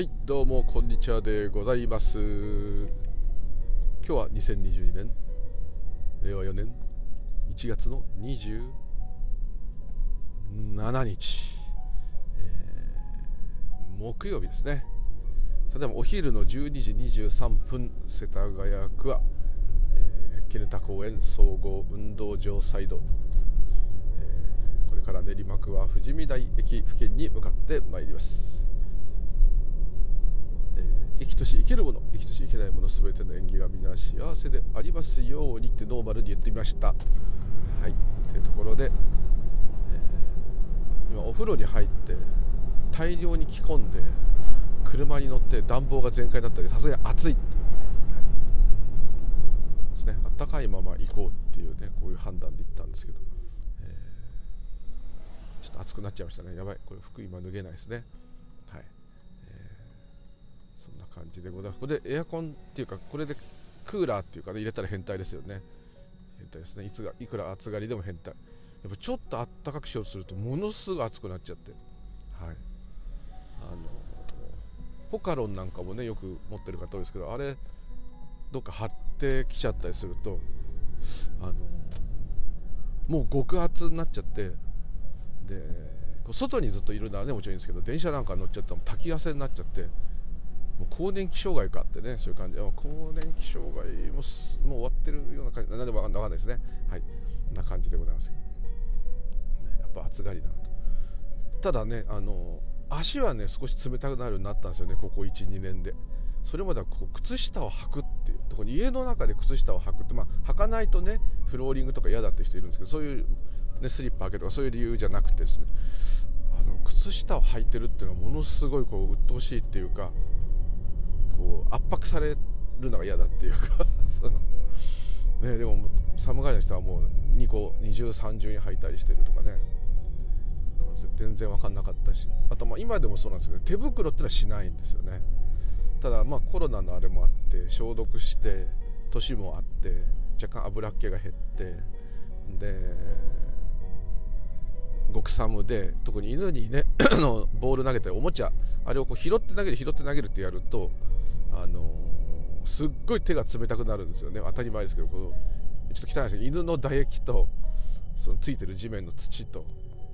はいどうもこんにちはでございます。今日は2022年令和4年1月の27日、えー、木曜日ですね。ただお昼の12時23分世田谷区は、えー、絹田公園総合運動場サイド、え、これから練馬区は富士見台駅付近に向かってまいります。生きとし生けるもの生きとし生けないもの全ての縁起が皆幸せでありますようにってノーマルに言ってみました。はい。というところで、えー、今お風呂に入って大量に着込んで車に乗って暖房が全開だったりさすがに暑い、はい、ですね。暖かいまま行こうっていうねこういう判断で行ったんですけど、えー、ちょっと暑くなっちゃいましたね。やばい。これ服今脱げないですね。感じでございます。これでエアコンっていうかこれでクーラーっていうかね入れたら変態ですよね。変態ですね。いつがいくら暑がりでも変態。やっぱちょっとあったかくしようとするとものすごく暑くなっちゃって。はい。あのポカロンなんかもねよく持ってる方多いですけどあれどっか張ってきちゃったりするとあのもう極厚になっちゃってで外にずっといるのはねもちろんいいんですけど電車なんか乗っちゃったら炊き汗になっちゃってもう更年期障害かってねそういう感じ。で更年期障害ももう終わってるような感じ。何でも分かんないですね。はい。こんな感じでございます。やっぱ暑がりだなとただねあの足はね少し冷たくなるようになったんですよね。ここ12年で。それまではこう靴下を履くっていうところに家の中で靴下を履くってまあ履かないとねフローリングとか嫌だって人いるんですけどそういう、ね、スリッパ履けとかそういう理由じゃなくてですね。あの靴下を履いてるっていうのはものすごいこう鬱陶しいっていうか圧迫されるのが嫌だっていうか その、ね、でも寒がりの人はもう2個二重三重に履いたりしてるとかね。全然分かんなかったし。あとまあ今でもそうなんですけど手袋ってのはしないんですよね。ただまあコロナのあれもあって消毒して年もあって若干油っ気が減ってで極寒で特に犬にね ボール投げておもちゃあれをこう拾って投げる拾って投げるってやるとあの、すっごい手が冷たくなるんですよね当たり前ですけどこのちょっと汚いですけど犬の唾液とそのついてる地面の土と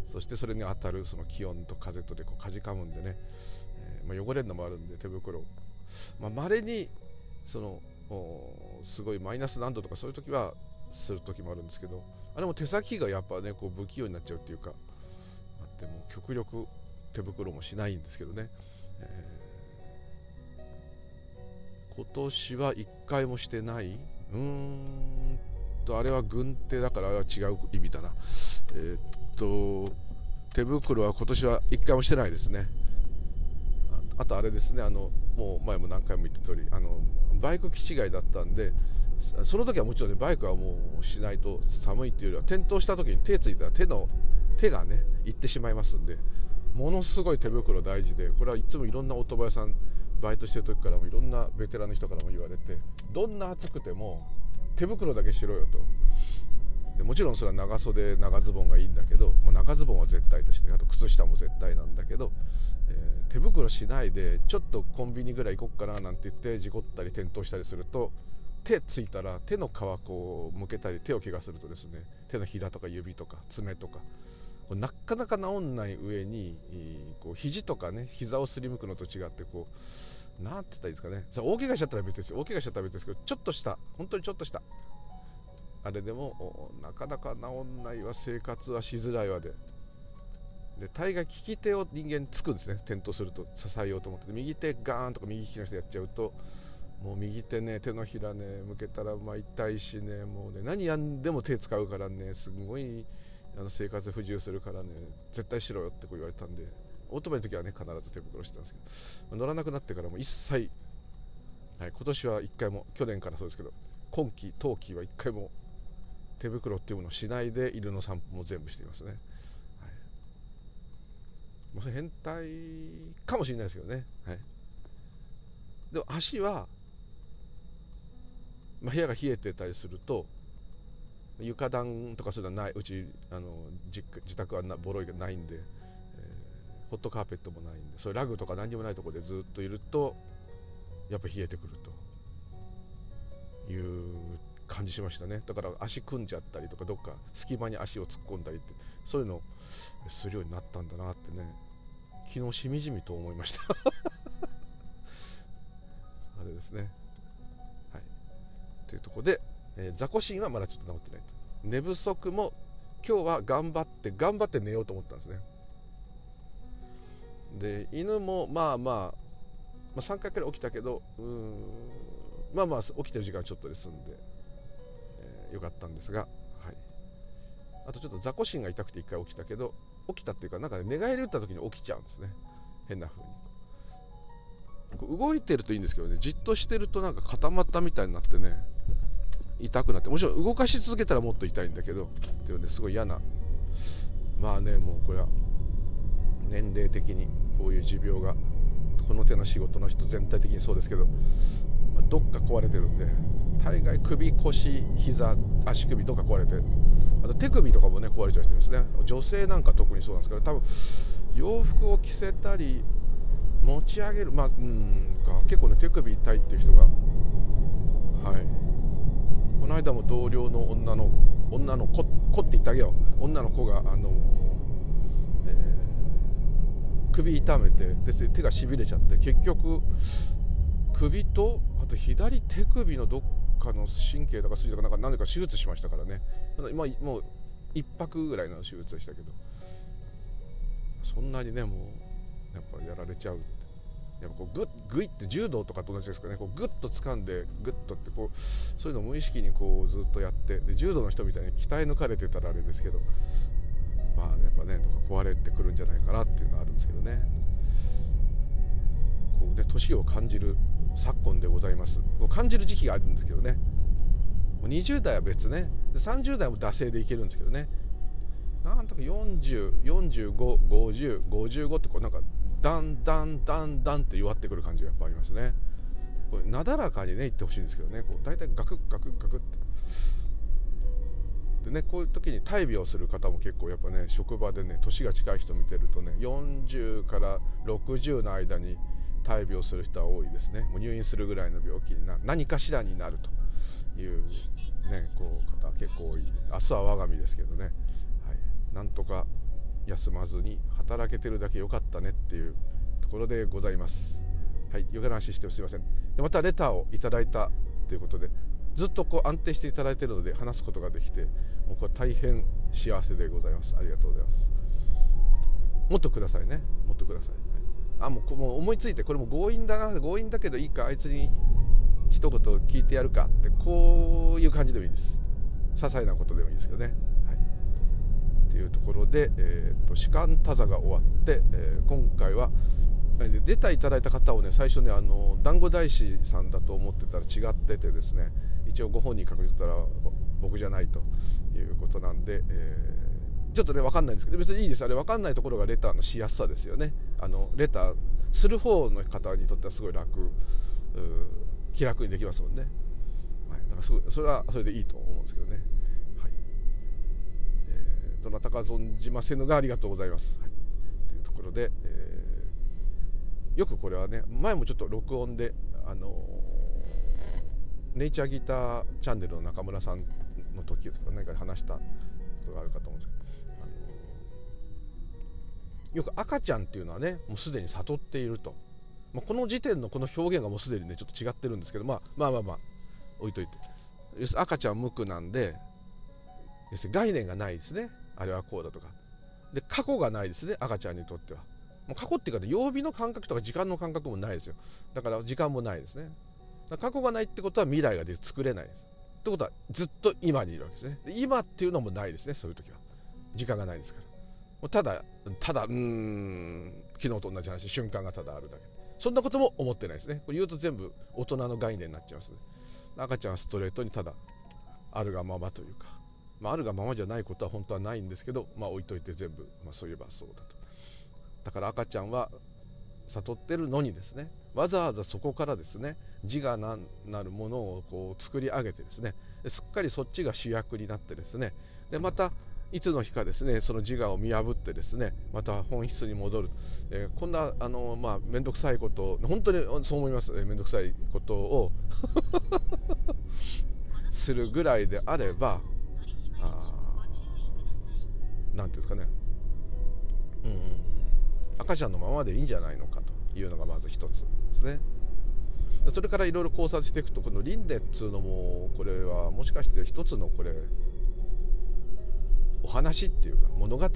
そしてそれに当たるその気温と風とでこうかじかむんでね、えー、まあ、汚れるのもあるんで手袋まれ、あ、にそのすごいマイナス何度とかそういう時はする時もあるんですけどあれも手先がやっぱねこう不器用になっちゃうっていうかあっても極力手袋もしないんですけどね、え今年は1回もしてない。うーんとあれは軍手だからあれは違う意味だな。えー、っと手袋は今年は1回もしてないですね。あとあれですね。あのもう前も何回も言った通りあのバイク気違いだったんでその時はもちろんねバイクはもうしないと寒いっていうよりは転倒した時に手ついたら手の手がねいってしまいますんでものすごい手袋大事でこれはいつもいろんなオートバイさんバイトしてる時からもいろんなベテランの人からも言われてどんな暑くても手袋だけしろよと。でもちろんそれは長袖長ズボンがいいんだけど、まあ、長ズボンは絶対としてあと靴下も絶対なんだけど、えー、手袋しないでちょっとコンビニぐらい行こっかななんて言って事故ったり転倒したりすると手ついたら手の皮こう向けたり手を怪我するとですね手のひらとか指とか爪とかなかなか治んない上にこう肘とかね膝をすりむくのと違ってこうなんて言ったらいいですかね。そ大怪我しちゃったら別ですよ。大怪我しちゃったら別ですけどちょっとした。本当にちょっとした。あれでもなかなか治んないわ。生活はしづらいわで。で大概利き手を人間つくんですね。転倒すると支えようと思って。右手ガーンとか右利きの人やっちゃうともう右手ね手のひらね向けたらまあ痛いしねもうね何やんでも手使うからねすごいあの生活不自由するからね絶対しろよってこう言われたんでオートバイの時はね必ず手袋してたんですけど乗らなくなってからも一切、はい、今年は1回も去年からそうですけど今季冬季は1回も手袋っていうものをしないで犬の散歩も全部していますね、はい、もうそれ変態かもしれないですけどね、はい、でも足は、まあ、部屋が冷えてたりすると床暖とかそういうのはないうちあの自宅はなボロいがないんで、えホットカーペットもないんでそういうラグとか何にもないところでずっといるとやっぱ冷えてくると。いう感じしましたね。だから足組んじゃったりとかどっか隙間に足を突っ込んだりってそういうのをするようになったんだなってね。昨日しみじみと思いました。あれですね。はい。というとこで、えー、ザコシンはまだちょっと治ってないと。寝不足も今日は頑張って頑張って寝ようと思ったんですね。で犬もまあまあ、まあ、3回くらい起きたけどうんまあまあ起きてる時間ちょっとで済んで、えー、よかったんですが、はい、あとちょっと雑魚心が痛くて1回起きたけど起きたっていうかなんか、ね、寝返り打った時に起きちゃうんですね。変な風に。動いてるといいんですけどねじっとしてるとなんか固まったみたいになってね痛くなってもちろん動かし続けたらもっと痛いんだけどっていうねすごい嫌な。まあねもうこれは年齢的にこういう持病がこの手の仕事の人全体的にそうですけど、まあ、どっか壊れてるんで大概首腰膝足首どっか壊れてあと手首とかもね壊れちゃう人ですね。女性なんか特にそうなんですけど多分洋服を着せたり持ち上げるまあうんか結構ね手首痛いっていう人がはい。この間も同僚の女の女の子子って言ってあげよう。女の子があの、えー、首痛めてで手がしびれちゃって結局首とあと左手首のどっかの神経とか筋とかなんか何か手術しましたからね。今もう1泊ぐらいの手術でしたけど。そんなにねもうやっぱやられちゃう。やっぱこうグッグイって柔道とかと同じですかね。こうグッと掴んでグッとってこうそういうのを無意識にこうずっとやってで柔道の人みたいに鍛え抜かれてたらあれですけどまあやっぱねとか壊れてくるんじゃないかなっていうのはあるんですけどね。こうね年を感じる昨今でございます。感じる時期があるんですけどね。20代は別ね。30代も惰性でいけるんですけどね。なんとか40455055ってこうなんかだんだんだんだんって弱ってくる感じがやっぱありますね。これなだらかにねいってほしいんですけどね。こう大体ガクッガクッガクッって。でねこういう時に大病する方も結構やっぱね職場でね年が近い人見てるとね40から60の間に大病する人は多いですね。もう入院するぐらいの病気にな何かしらになるというねこう方結構多い。明日は我が身ですけどね、はい、なんとか休まずに働けてるだけ良かったねっていうところでございます。はい余計な話してすいません。でまたレターをいただいたということでずっとこう安定していただいているので話すことができてもうこれ大変幸せでございます。ありがとうございます。もっとくださいね。もっとください、はい、あもうもう思いついてこれも強引だな。強引だけどいいか。あいつに一言聞いてやるかってこういう感じでもいいです。些細なことでもいいですけどね。というところで、えーと、士官多座が終わって、えー、今回は出たいただいた方をね最初ねあの団子大師さんだと思ってたら違っててですね一応ご本人確認したら僕じゃないということなんで、えー、ちょっとね分かんないんですけど別にいいです。あれ分かんないところがレターのしやすさですよね。あのレターする方の方にとってはすごい楽気楽にできますもんね、はい、だからすごいそれはそれでいいと思うんですけどね。か存じませぬがありがとうございます。はい、というところで、えー、よくこれはね前もちょっと録音で、あのー、ネイチャーギターチャンネルの中村さんの時とか何か話したことがあるかと思うんですけど、あのー、よく赤ちゃんっていうのはねもうすでに悟っていると、まあ、この時点のこの表現がもうすでにねちょっと違ってるんですけど、まあ、まあまあまあ置いといて。赤ちゃん無垢なんで要するに概念がないですね。あれはこうだとか。で過去がないですね赤ちゃんにとっては。もう過去っていうか、曜日の感覚とか時間の感覚もないですよ。だから時間もないですね。過去がないってことは未来がで作れないです。ってことはずっと今にいるわけですね。で今っていうのもないですねそういう時は。時間がないですから。もうただただうん昨日と同じ話瞬間がただあるだけ。そんなことも思ってないですね。これ言うと全部大人の概念になっちゃいますね。赤ちゃんはストレートにただあるがままというか。まあ、あるがままじゃないことは本当はないんですけど、まあ、置いといて全部、まあ、そういえばそうだと。だから赤ちゃんは悟ってるのにですねわざわざそこからですね自我なるものをこう作り上げてですねすっかりそっちが主役になってですねでまたいつの日かですねその自我を見破ってですねまた本質に戻る、えー、こんなあのまあ面倒くさいこと本当にそう思います。面倒、えー、くさいことを するぐらいであればあ何ていうんですかねうん赤ちゃんのままでいいんじゃないのかというのがまず一つですね。それからいろいろ考察していくとこの輪廻っつうのもこれはもしかして一つのこれお話っていうか物語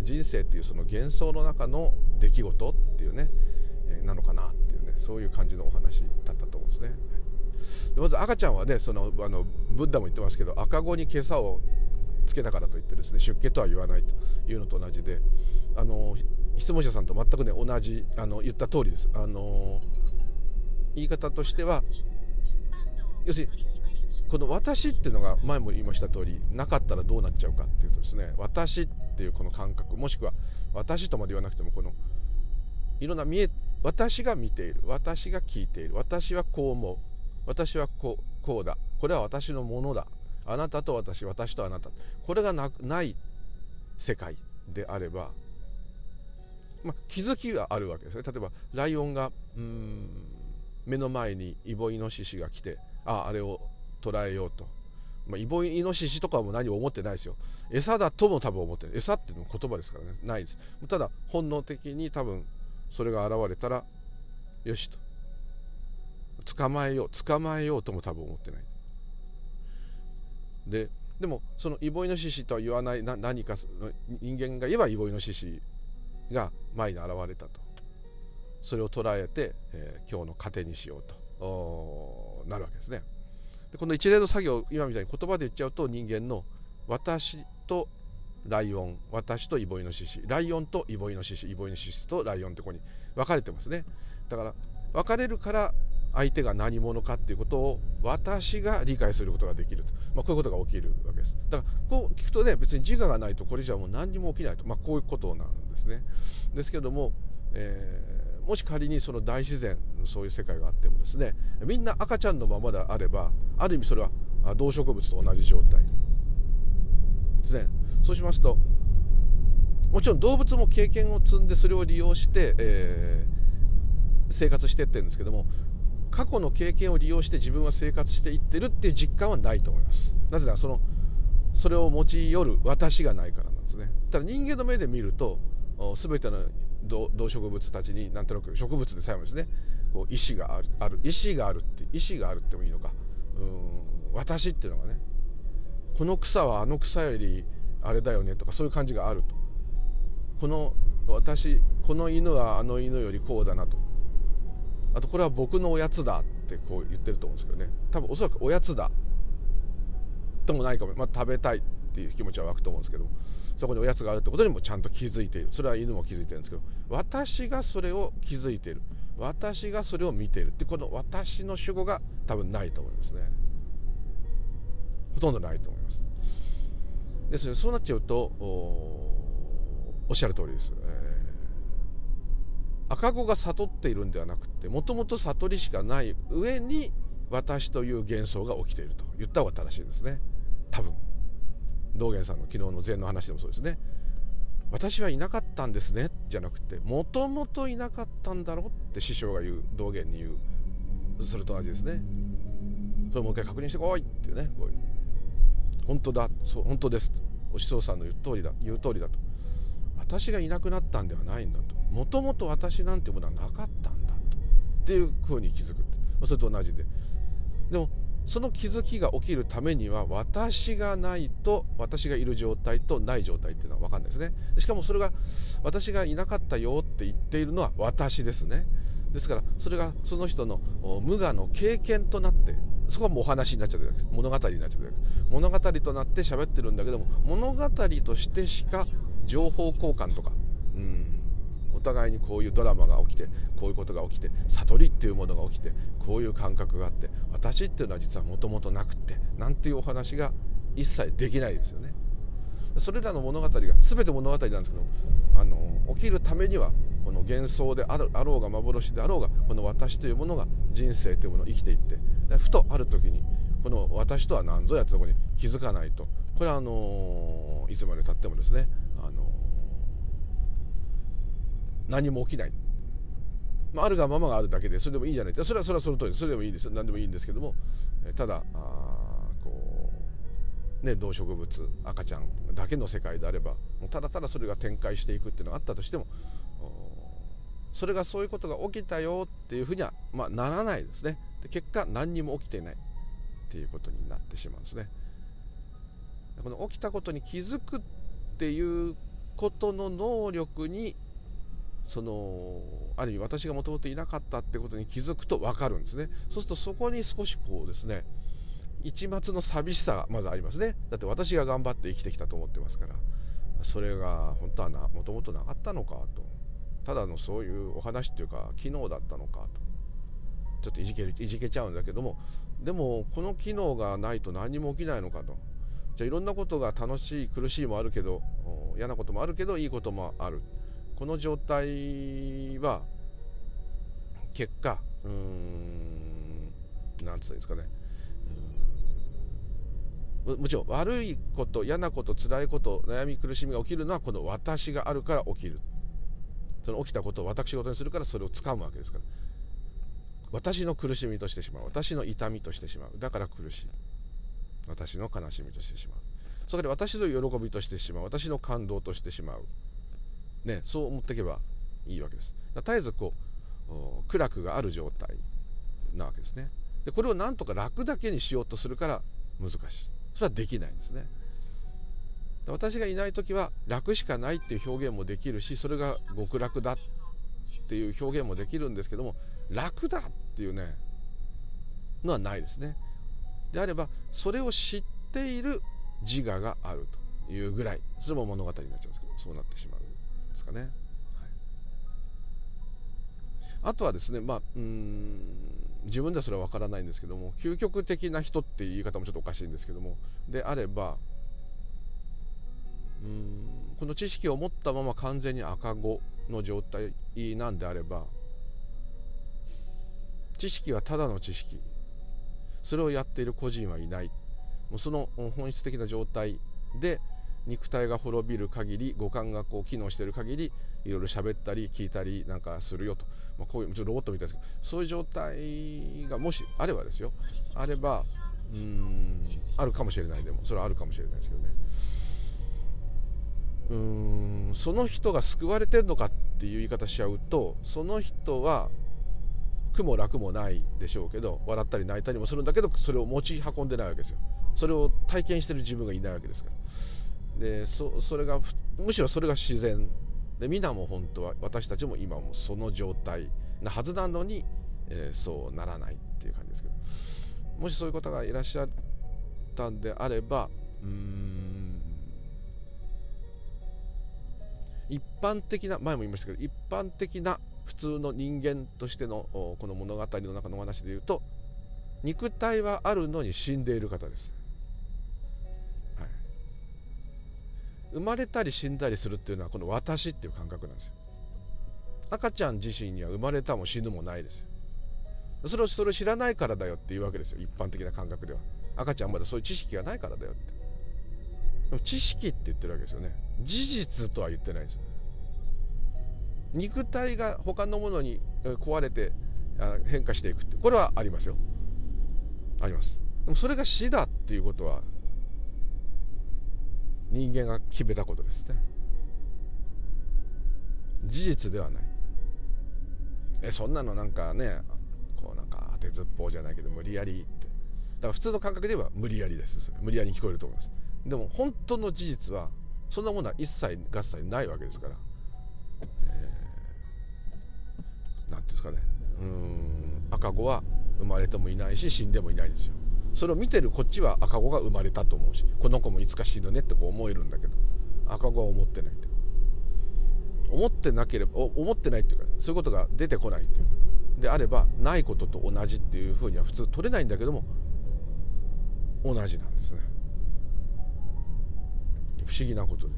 人生っていうその幻想の中の出来事っていうね、なのかなっていうねそういう感じのお話だったと思うんですね。まず赤ちゃんはねそのあのブッダも言ってますけど赤子に袈裟をつけたからといってですね出家とは言わないというのと同じであの質問者さんと全くね同じあの言った通りです。あの言い方としては要するにこの私っていうのが前も言いました通りなかったらどうなっちゃうかっていうとですね私っていうこの感覚もしくは私とまで言わなくてもこのいろんな見え私が見ている私が聞いている私はこう思う私はこうこうだ。これは私のものだ。あなたと私私とあなた。これがなない世界であれば、まあ、気づきはあるわけですね。例えばライオンがうん目の前にイボイノシシが来てああれを捉えようと、まあ、イボイノシシとかも何も思ってないですよ。餌だとも多分思ってない。餌っていうのも言葉ですからね。ないです。ただ本能的に多分それが現れたらよしと。捕まえよう捕まえようとも多分思ってない。ででもそのイボイノシシとは言わないな何か人間が言えばイボイノシシが前に現れたと。それを捉えて、えー、今日の糧にしようと。なるわけですね。でこの一連の作業今みたいに言葉で言っちゃうと人間の私とライオン私とイボイノシシライオンとイボイノシシイボイノシシとライオンってここに分かれてますね。だから分かれるから相手が何者かっていうことを私が理解することができると、まあ、こういうことが起きるわけです。だからこう聞くとね別に自我がないとこれじゃもう何にも起きないと、まあ、こういうことなんですね。ですけども、えー、もし仮にその大自然そういう世界があってもですねみんな赤ちゃんのままであればある意味それは動植物と同じ状態。ですね。そうしますともちろん動物も経験を積んでそれを利用して、えー、生活してってるんですけども過去の経験を利用して自分は生活していってるっていう実感はないと思います。なぜならそのそれを持ち寄る私がないからなんですね。ただ人間の目で見ると全ての動植物たちになんとなく植物でさえもですねこう意志があるある意志があるって意志があるってもいいのか。うん私っていうのがねこの草はあの草よりあれだよねとかそういう感じがあると。この私この犬はあの犬よりこうだなと。あとこれは僕のおやつだってこう言ってると思うんですけどね。多分おそらくおやつだともないかも、まあ、食べたいっていう気持ちは湧くと思うんですけど。そこにおやつがあるってことにもちゃんと気づいている。それは犬も気づいてるんですけど。私がそれを気づいている。私がそれを見ているってこの私の主語が多分ないと思いますね。ほとんどないと思います。ですねそうなっちゃうとおっしゃる通りです、え赤子が悟っているんではなくてもともと悟りしかない上に私という幻想が起きていると言った方が正しいですね。多分。道元さんの昨日の禅の話でもそうですね。私はいなかったんですねじゃなくてもともといなかったんだろうって師匠が言う道元に言うそれと同じですね。それもう一回確認してこいっていうねこういう。本当だそう本当です。お師匠さんの言う通りだ言う通りだと。私がいなくなったんではないんだと。もともと私なんてものはなかったんだっていうふうに気づくそれと同じで。でもその気づきが起きるためには私がないと私がいる状態とない状態っていうのは分かんないですね。しかもそれが私がいなかったよって言っているのは私ですね。ですからそれがその人の無我の経験となってそこはもうお話になっちゃってる物語になっちゃってる物語となって喋ってるんだけども物語としてしか情報交換とか、うん、お互いにこういうドラマが起きてこういうことが起きて悟りっていうものが起きてこういう感覚があって私っていうのは実はもともとなくってなんていうお話が一切できないですよね。それらの物語が全て物語なんですけどあの起きるためにはこの幻想であろうが幻であろうがこの私というものが人生というものを生きていってふとある時にこの私とは何ぞやってとこに気づかないと。これはあのいつまでたってもですね、あの何も起きない、まあ、あるがままがあるだけでそれでもいいじゃない。それはそれはその通りそれでもいいです。何でもいいんですけどもただあこう、ね、動植物赤ちゃんだけの世界であればもうただただそれが展開していくっていうのがあったとしてもそれがそういうことが起きたよっていうふうには、まあ、ならないですね。で結果何にも起きていないっていうことになってしまうんですね。この起きたことに気づくっていうことの能力にそのある意味私がもともといなかったってことに気づくと分かるんですね。そうするとそこに少しこうですね一抹の寂しさがまずありますね。だって私が頑張って生きてきたと思ってますからそれが本当はもともとなかったのかと。ただのそういうお話っていうか機能だったのかと。ちょっといじけいじけちゃうんだけどもでもこの機能がないと何も起きないのかと。じゃあいろんなことが楽しい苦しいもあるけど嫌なこともあるけどいいこともある。この状態は結果うーんなんつうんですかね。もちろん悪いこと嫌なこと辛いこと悩み苦しみが起きるのはこの私があるから起きる。その起きたことを私事にするからそれを掴むわけですから私の苦しみとしてしまう私の痛みとしてしまうだから苦しい私の悲しみとしてしまうそこで私の喜びとしてしまう私の感動としてしまうね、そう思っていけばいいわけです。絶えずこう苦楽がある状態なわけですね。でこれをなんとか楽だけにしようとするから難しい。それはできないんですね。私がいない時は楽しかないっていう表現もできるしそれが極楽だっていう表現もできるんですけども楽だっていうねのはないですね。であればそれを知っている自我があるというぐらいそれも物語になっちゃうんですけどそうなってしまうん。ですかね。はい、あとはですね、まあ、うん自分ではそれは分からないんですけども究極的な人っていう言い方もちょっとおかしいんですけどもであればうん。この知識を持ったまま完全に赤子の状態なんであれば知識はただの知識。それをやっている個人はいない。もうその本質的な状態で肉体が滅びる限り五感がこう機能している限りいろいろ喋ったり聞いたりなんかするよと、まあ、こういうちょっとロボットみたいですけどそういう状態がもしあればですよ。あればうんあるかもしれないでも。それはあるかもしれないですけどね。うんその人が救われてるのかっていう言い方しちゃうとその人は苦も楽もないでしょうけど笑ったり泣いたりもするんだけどそれを持ち運んでないわけですよ。それを体験してる自分がいないわけですから。でそそれがむしろそれが自然。で皆も本当は私たちも今もその状態なはずなのに、えー、そうならないっていう感じですけど。もしそういう方がいらっしゃったんであればうーん一般的な前も言いましたけど一般的な普通の人間としてのこの物語の中のお話で言うと肉体はあるのに死んでいる方です。はい。生まれたり死んだりするっていうのはこの私っていう感覚なんですよ。赤ちゃん自身には生まれたも死ぬもないです。よそれをそれを知らないからだよっていうわけですよ一般的な感覚では。赤ちゃんまだそういう知識がないからだよって。でも知識って言ってるわけですよね。事実とは言ってないです肉体が他のものに壊れて変化していくってこれはありますよ。あります。でもそれが死だっていうことは人間が決めたことですね。事実ではない。えそんなのなんかねこうなんか当てずっぽうじゃないけど無理やりって。だから普通の感覚で言えば無理やりです。無理やりに聞こえると思います。でも本当の事実はそんなものは一切合切ないわけですから、えー、なんていうんですかね。うん赤子は生まれてもいないし死んでもいないんですよ。それを見てるこっちは赤子が生まれたと思うしこの子もいつか死ぬねってこう思えるんだけど赤子は思ってないって。思ってなければ思ってないっていうかそういうことが出てこないっていうであればないことと同じっていうふうには普通取れないんだけども同じなんですね。不思議なことで、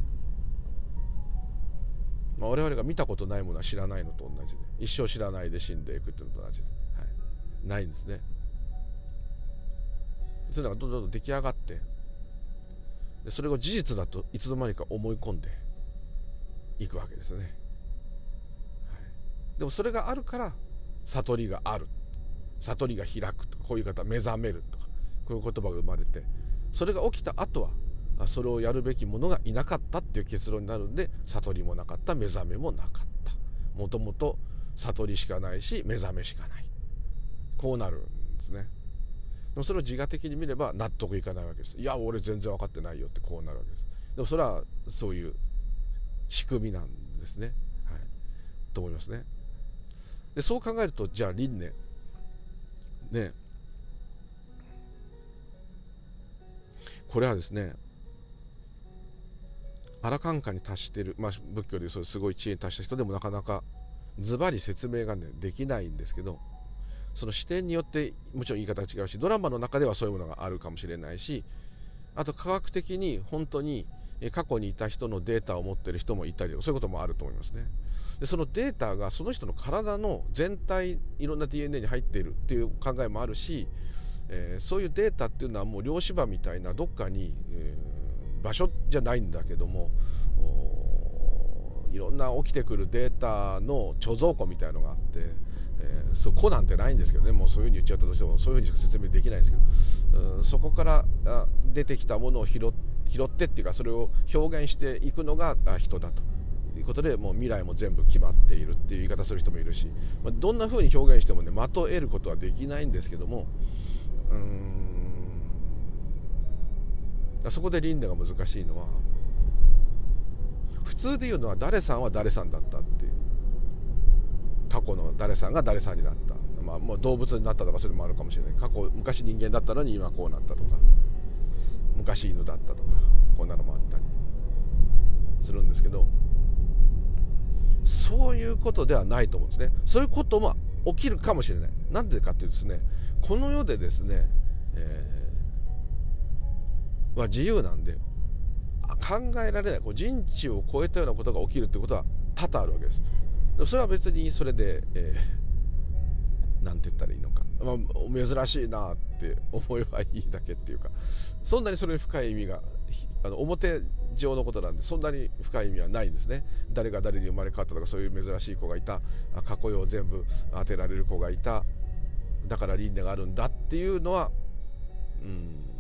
まあ、我々が見たことないものは知らないのと同じで。一生知らないで死んでいくっていうのと同じで、はい、ないんですね。そういうのがどんどん出来上がって。でそれが事実だといつの間にか思い込んでいくわけですね、はい、でもそれがあるから悟りがある。悟りが開くとかこういう方目覚めるとかこういう言葉が生まれてそれが起きた後はそれをやるべきものがいなかったっていう結論になるんで悟りもなかった目覚めもなかった。もともと悟りしかないし目覚めしかない。こうなるんですね。でもそれを自我的に見れば納得いかないわけです。いや俺全然分かってないよってこうなるわけです。でもそれはそういう仕組みなんですね、はい、と思いますね。でそう考えるとじゃあ輪廻。ね。これはですねアラカンカに達してる、まあ、仏教でそうすごい知恵に達した人でもなかなかズバリ説明がねできないんですけどその視点によってもちろん言い方が違うしドラマの中ではそういうものがあるかもしれないしあと科学的に本当に過去にいた人のデータを持ってる人もいたりそういうこともあると思いますね。でそのデータがその人の体の全体いろんな DNA に入っているっていう考えもあるし、えー、そういうデータっていうのはもう量子場みたいなどっかに、えー、場所じゃないんだけどもいろんな起きてくるデータの貯蔵庫みたいのがあって、えー、そこなんてないんですけどねもうそういうふうに言っちゃうとどうしてもそういうふうにしか説明できないんですけど、うん、そこから出てきたものを拾ってっていうかそれを表現していくのが人だと。いうことでもう未来も全部決まっているっていう言い方する人もいるし、まあ、どんな風に表現してもね的を得ることはできないんですけどもうんそこで輪廻が難しいのは普通で言うのは誰さんは誰さんだったっていう。過去の誰さんが誰さんになった、まあ、もう動物になったとかそういうのもあるかもしれない。過去昔人間だったのに今こうなったとか。昔犬だったとか。こんなのもあったりするんですけどそういうことではないと思うんですね。そういうことも起きるかもしれない。なんでかっていうとですねこの世でですね、えー、は自由なんで考えられない。こう人知を超えたようなことが起きるってことは多々あるわけです。それは別にそれで、えー、なんて言ったらいいのか、まあ、珍しいなって思えばいいだけっていうか。そんなにそれに深い意味があの表上のことなんでそんなに深い意味はないんですね。誰が誰に生まれ変わったとかそういう珍しい子がいた。過去を全部当てられる子がいた。だから輪廻があるんだっていうのはうん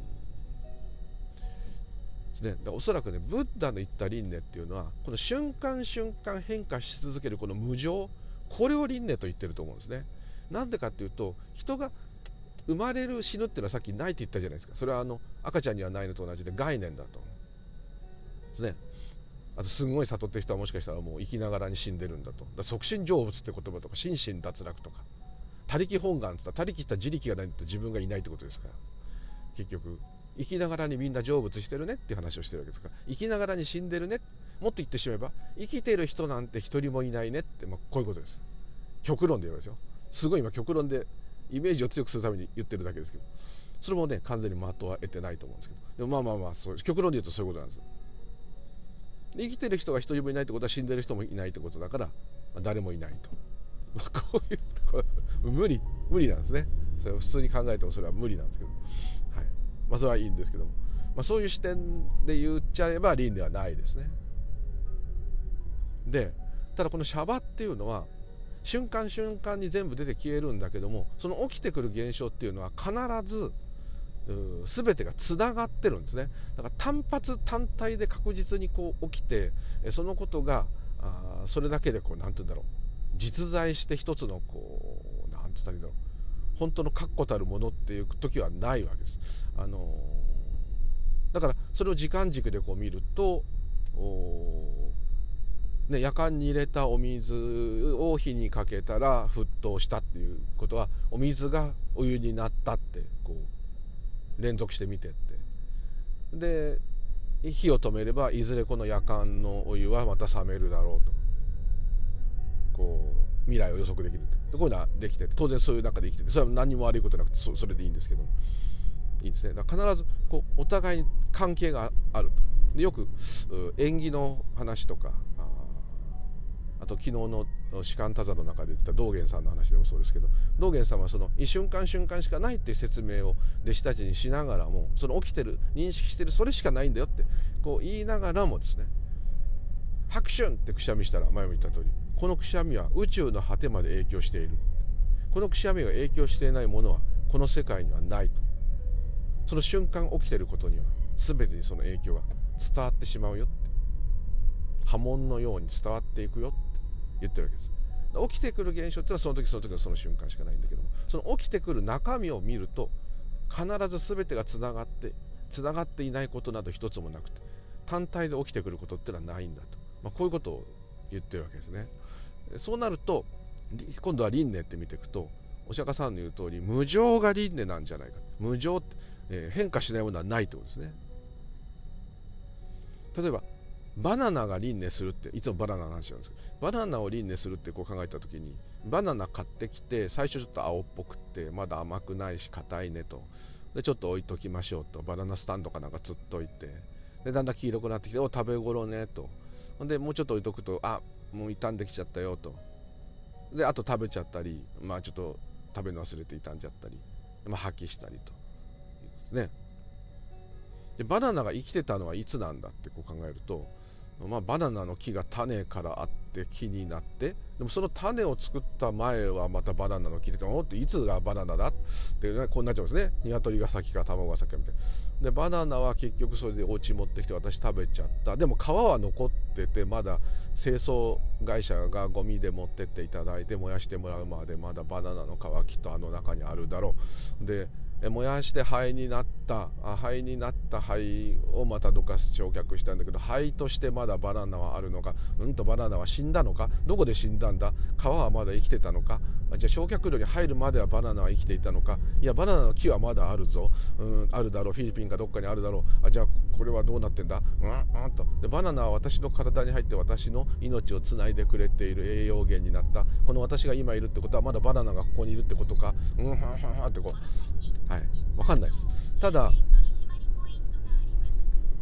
ですね、おそらくねブッダの言った輪廻っていうのはこの瞬間瞬間変化し続けるこの無常これを輪廻と言ってると思うんですね。なんでかっていうと人が生まれる死ぬっていうのはさっきないって言ったじゃないですか。それはあの赤ちゃんにはないのと同じで概念だと。すね。あとすごい悟ってる人はもしかしたらもう生きながらに死んでるんだと。だ促進成仏って言葉とか心身脱落とか他力本願って言ったら他力った自力がないんだと自分がいないってことですから。結局生きながらにみんな成仏してるねっていう話をしてるわけですから生きながらに死んでるねもっと言ってしまえば生きてる人なんて一人もいないねって、まあ、こういうことです。極論で言うですよ。すごい今極論でイメージを強くするために言ってるだけですけど。それもね完全に的は得てないと思うんですけど。でもまあまあまあそう極論で言うとそういうことなんです生きてる人が一人もいないってことは死んでる人もいないってことだから、まあ、誰もいないと、まあ、こういう無理無理なんですね。それ普通に考えてもそれは無理なんですけど。まあ、それはいいんですけども、まあ、そういう視点で言っちゃえば輪ではないですね。でただこのシャバっていうのは瞬間瞬間に全部出て消えるんだけどもその起きてくる現象っていうのは必ず全てがつながってるんですね。だから単発単体で確実にこう起きてそのことがあそれだけでこう何て言うんだろう。実在して一つのこう何て言ったらいいんだろう。本当の確固たるものっていう時はないわけです。あのだからそれを時間軸でこう見るとね、夜間に入れたお水を火にかけたら沸騰したっていうことはお水がお湯になったってこう連続して見てってで火を止めればいずれこの夜間のお湯はまた冷めるだろうとこう未来を予測できるこういうのはできて当然そういう中で生きててそれは何も悪いことなくてそれでいいんですけど。いいですね。だから必ずこうお互いに関係があると。でよく縁起の話とかあと昨日の士官多座の中で言った道元さんの話でもそうですけど道元さんはその一瞬間瞬間しかないっていう説明を弟子たちにしながらもその起きてる認識してるそれしかないんだよってこう言いながらもですね「拍手!」ってくしゃみしたら前も言った通りこのくしゃみは宇宙の果てまで影響している。このくしゃみが影響していないものはこの世界にはないと。その瞬間起きてることには全てにその影響が伝わってしまうよって。波紋のように伝わっていくよって。言ってるわけです。起きてくる現象っていうのはその時その時のその瞬間しかないんだけどもその起きてくる中身を見ると必ず全てがつながってつながっていないことなど一つもなくて単体で起きてくることっていうのはないんだと、まあ、こういうことを言ってるわけですね。そうなると今度は輪廻って見ていくとお釈迦さんの言う通り無常が輪廻なんじゃないか。無常って、えー、変化しないものはないってことですね。例えばバナナが輪廻するっていつもバナナの話なんですけどバナナを輪廻するってこう考えた時にバナナ買ってきて最初ちょっと青っぽくってまだ甘くないし硬いねと。でちょっと置いときましょうと。バナナスタンドかなんかつっといて。でだんだん黄色くなってきてお食べ頃ねと。ほんでもうちょっと置いとくとあもう傷んできちゃったよと。であと食べちゃったりまあちょっと食べるの忘れて傷んじゃったり、まあ、破棄したりと。ね。でバナナが生きてたのはいつなんだってこう考えるとまあ、バナナの木が種からあって木になってでもその種を作った前はまたバナナの木でおっていつがバナナだってねこうなっちゃうんですね。鶏が先か卵が先かみたいな。でバナナは結局それでお家持ってきて私食べちゃった。でも皮は残っててまだ清掃会社がゴミで持ってっていただいて燃やしてもらうまでまだバナナの皮きっとあの中にあるだろう。で燃やして灰になった灰になった灰をまたどっか焼却したんだけど灰としてまだバナナはあるのかうんとバナナは死んだのかどこで死んだんだ皮はまだ生きてたのかじゃあ焼却炉に入るまではバナナは生きていたのかいやバナナの木はまだあるぞ、うん、あるだろうフィリピンかどっかにあるだろうあじゃあこれはどうなってんだ？うん？うん？と。でバナナは私の体に入って私の命をつないでくれている栄養源になった。この私が今いるってことはまだバナナがここにいるってことか？うん？はん？はん？はん？ってこう。はい。分かんないです。ただ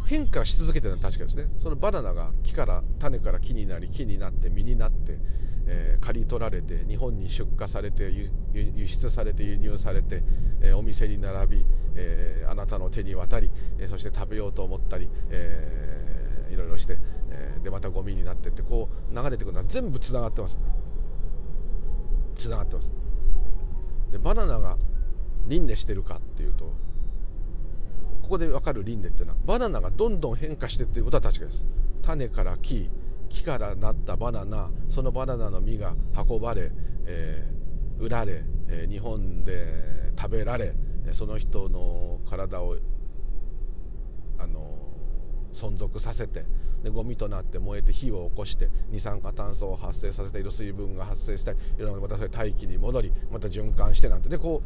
変化し続けてるのは確かですね。そのバナナが木から種から木になり木になって実になってえー、刈り取られて日本に出荷されて輸出されて輸入されて、えー、お店に並び、えー、なたの手に渡り、えそして食べようと思ったり、えいろいろして、えでまたゴミになってってこう流れていくのは全部つながってます。つながってます。でバナナが輪廻してるかっていうとここで分かる輪廻っていうのはバナナがどんどん変化してってることは確かです。種から木木からなったバナナそのバナナの実が運ばれ、えー、売られ、えー、日本で食べられその人の体をあの存続させてでゴミとなって燃えて火を起こして二酸化炭素を発生させている水分が発生したりいろんなまたそれ大気に戻りまた循環してなんて。でこ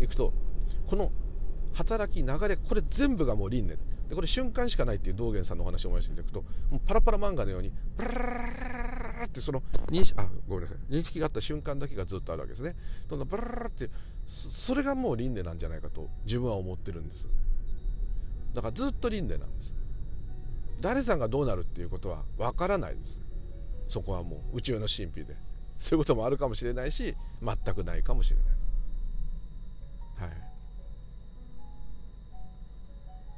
ういくとこの働き流れこれ全部がもう輪廻。でこれ瞬間しかないっていう道元さんのお話を思い出していくともうパラパラ漫画のようにパラララってその認識あごめんなさい。認識があった瞬間だけがずっとあるわけですね。どんどんパラララってそれがもう輪廻なんじゃないかと自分は思ってるんです。だからずっと輪廻なんです。誰さんがどうなるっていうことはわからないです。そこはもう宇宙の神秘で。そういうこともあるかもしれないし全くないかもしれない。は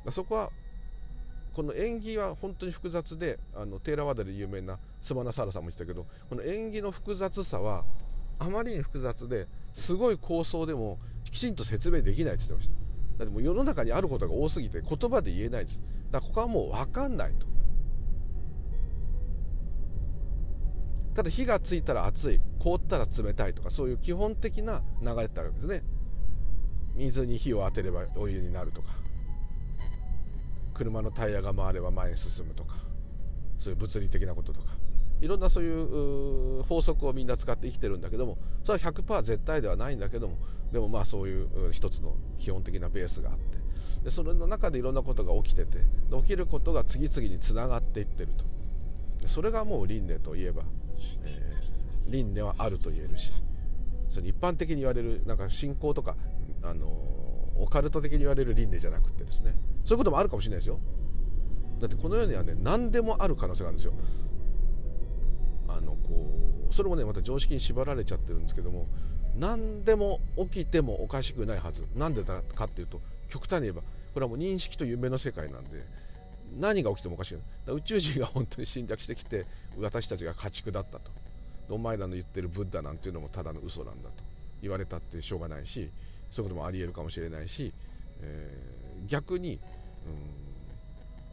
い。そこはこの縁起は本当に複雑であのテーラワダで有名なスマナサラさんも言ってたけどこの縁起の複雑さはあまりに複雑ですごい構想でもきちんと説明できないって言ってました。だってもう世の中にあることが多すぎて言葉で言えないです。だからここはもう分かんないと。ただ火がついたら熱い。凍ったら冷たいとかそういう基本的な流れってあるわけですね。水に火を当てればお湯になるとか。車のタイヤが回れば前に進むとか。そういう物理的なこととか。いろんなそういう法則をみんな使って生きてるんだけどもそれは100%絶対ではないんだけどもでもまあそういう一つの基本的なベースがあってでそれの中でいろんなことが起きてて起きることが次々につながっていってると。それがもう輪廻といえば、えー、輪廻はあると言えるしその一般的に言われるなんか信仰とかあのオカルト的に言われる輪廻じゃなくてですね。そういうこともあるかもしれないですよ。だってこの世にはね何でもある可能性があるんですよ。それもねまた常識に縛られちゃってるんですけども何でも起きてもおかしくないはず。なんでだかっていうと極端に言えばこれはもう認識と夢の世界なんで何が起きてもおかしくない。宇宙人が本当に侵略してきて私たちが家畜だったと。お前らの言ってるブッダなんていうのもただの嘘なんだと。言われたってしょうがないしそういうこともありえるかもしれないし、えー、逆に、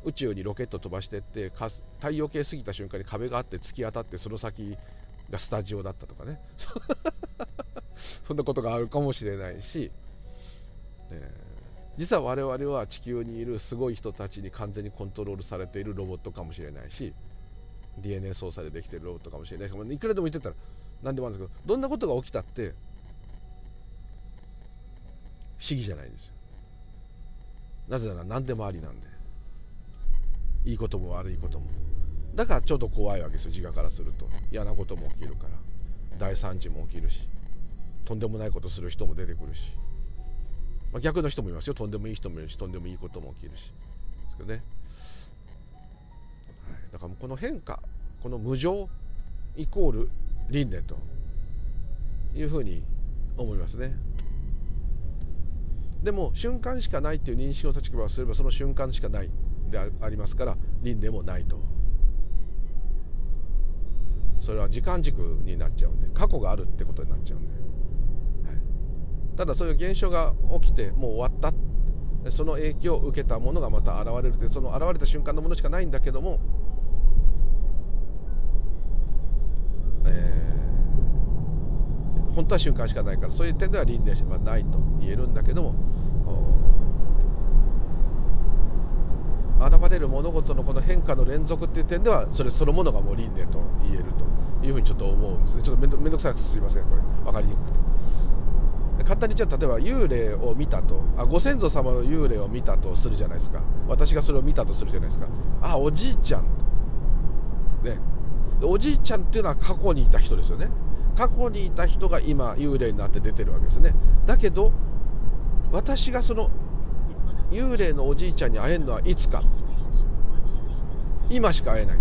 うん、宇宙にロケット飛ばしてって太陽系過ぎた瞬間に壁があって突き当たってその先がスタジオだったとかね。そんなことがあるかもしれないし、えー、実は我々は地球にいるすごい人たちに完全にコントロールされているロボットかもしれないし DNA 操作でできてるロボットかもしれないしいくらでも言ってたら何でもあるんですけどどんなことが起きたって不思議じゃないんですよ。なぜなら何でもありなんで。いいことも悪いことも。だからちょっと怖いわけですよ自我からすると。嫌なことも起きるから。大惨事も起きるし。とんでもないことする人も出てくるし、まあ、逆の人もいますよ。とんでもいい人もいるし。とんでもいいことも起きるし。ですけどね、はい、だからこの変化この無常イコール輪廻というふうに思いますね。でも瞬間しかないっていう認識の立場をすればその瞬間しかないでありますから輪廻もないと。それは時間軸になっちゃうんで過去があるってことになっちゃうんで、はい、ただそういう現象が起きてもう終わったその影響を受けたものがまた現れるってその現れた瞬間のものしかないんだけども、えー、本当は瞬間しかないからそういう点では輪廻はないと言えるんだけども。現れる物事のこの変化の連続っていう点ではそれそのものがもう輪廻と言えるというふうにちょっと思うんです。ねちょっと面倒くさくすいませんこれ。分かりにくくて。簡単に言っちゃ例えば幽霊を見たと。あご先祖様の幽霊を見たとするじゃないですか。私がそれを見たとするじゃないですか。あおじいちゃん。ね。おじいちゃんっていうのは過去にいた人ですよね。過去にいた人が今幽霊になって出てるわけですね。だけど私がその幽霊のおじいちゃんに会えるのはいつか。今しか会えない。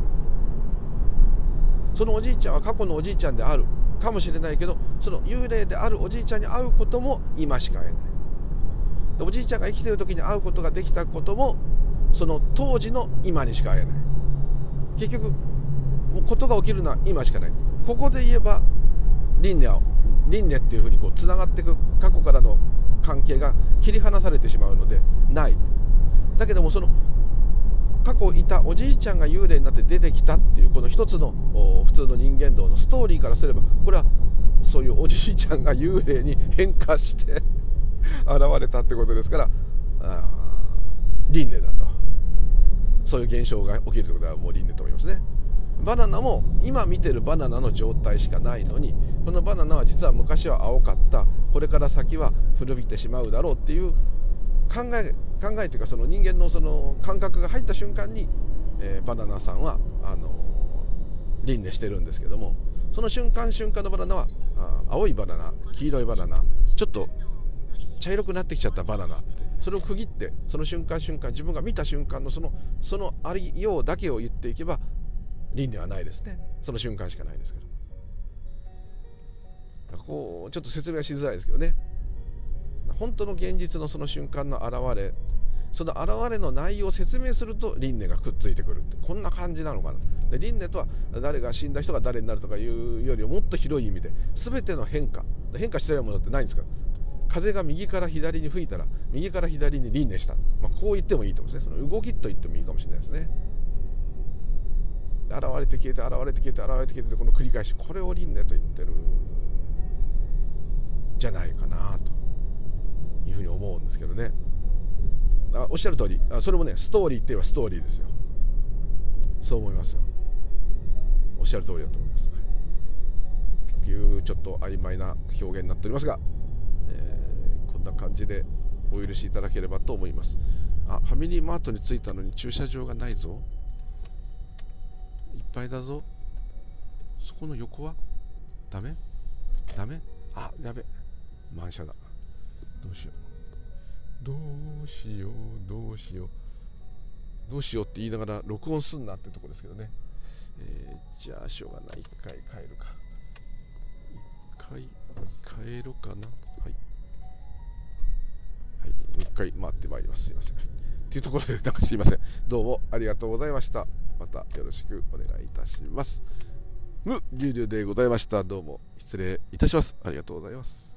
そのおじいちゃんは過去のおじいちゃんである。かもしれないけどその幽霊であるおじいちゃんに会うことも今しか会えない。おじいちゃんが生きてる時に会うことができたこともその当時の今にしか会えない。結局ことが起きるのは今しかない。ここで言えば輪廻は輪廻っていうふうにこうつながっていく過去からの関係が切り離されてしまうのでない。だけどもその過去いたおじいちゃんが幽霊になって出てきたっていうこの一つの普通の人間道のストーリーからすればこれはそういうおじいちゃんが幽霊に変化して 現れたってことですから輪廻だと。そういう現象が起きるということはもう輪廻と思いますね。バナナも今見てるバナナの状態しかないのにこのバナナは実は昔は青かった。これから先は古びてしまうだろうっていう考え考えというかその人間のその感覚が入った瞬間に、えー、バナナさんはあの輪廻してるんですけどもその瞬間瞬間のバナナは青いバナナ黄色いバナナちょっと茶色くなってきちゃったバナナそれを区切ってその瞬間瞬間自分が見た瞬間のそのそのありようだけを言っていけば輪廻はないですね。その瞬間しかないですから。こうちょっと説明はしづらいですけどね。本当の現実のその瞬間の現れその現れの内容を説明すると輪廻がくっついてくるってこんな感じなのかな。で輪廻とは誰が死んだ人が誰になるとかいうよりもっと広い意味で全ての変化変化してないものってないんですか風が右から左に吹いたら右から左に輪廻した、まあ、こう言ってもいいと思うんですね。その動きと言ってもいいかもしれないですね。現れて消えて現れて消えて現れて消えてこの繰り返しこれを輪廻と言ってるじゃないかなというふうに思うんですけどね。あおっしゃる通り。あそれもねストーリーって言えばストーリーですよ。そう思いますよ。おっしゃる通りだと思います。とい。うちょっと曖昧な表現になっておりますが、えー、こんな感じでお許しいただければと思います。あファミリーマートに着いたのに駐車場がないぞ。ぱいだぞ。そこの横は？ダメ？ダメ？あやべ。満車だ。どうしよう。どうしようどうしよう。どうしようって言いながら録音すんなってとこですけどね、えー、じゃあしょうがない。一回帰るか。回帰ろうかな。はい。はい。もう一回回ってまいります。すいません、はい、というところでなんかすいません。どうもありがとうございました。またよろしくお願いいたします。無流々でございました。どうも失礼いたします。ありがとうございます。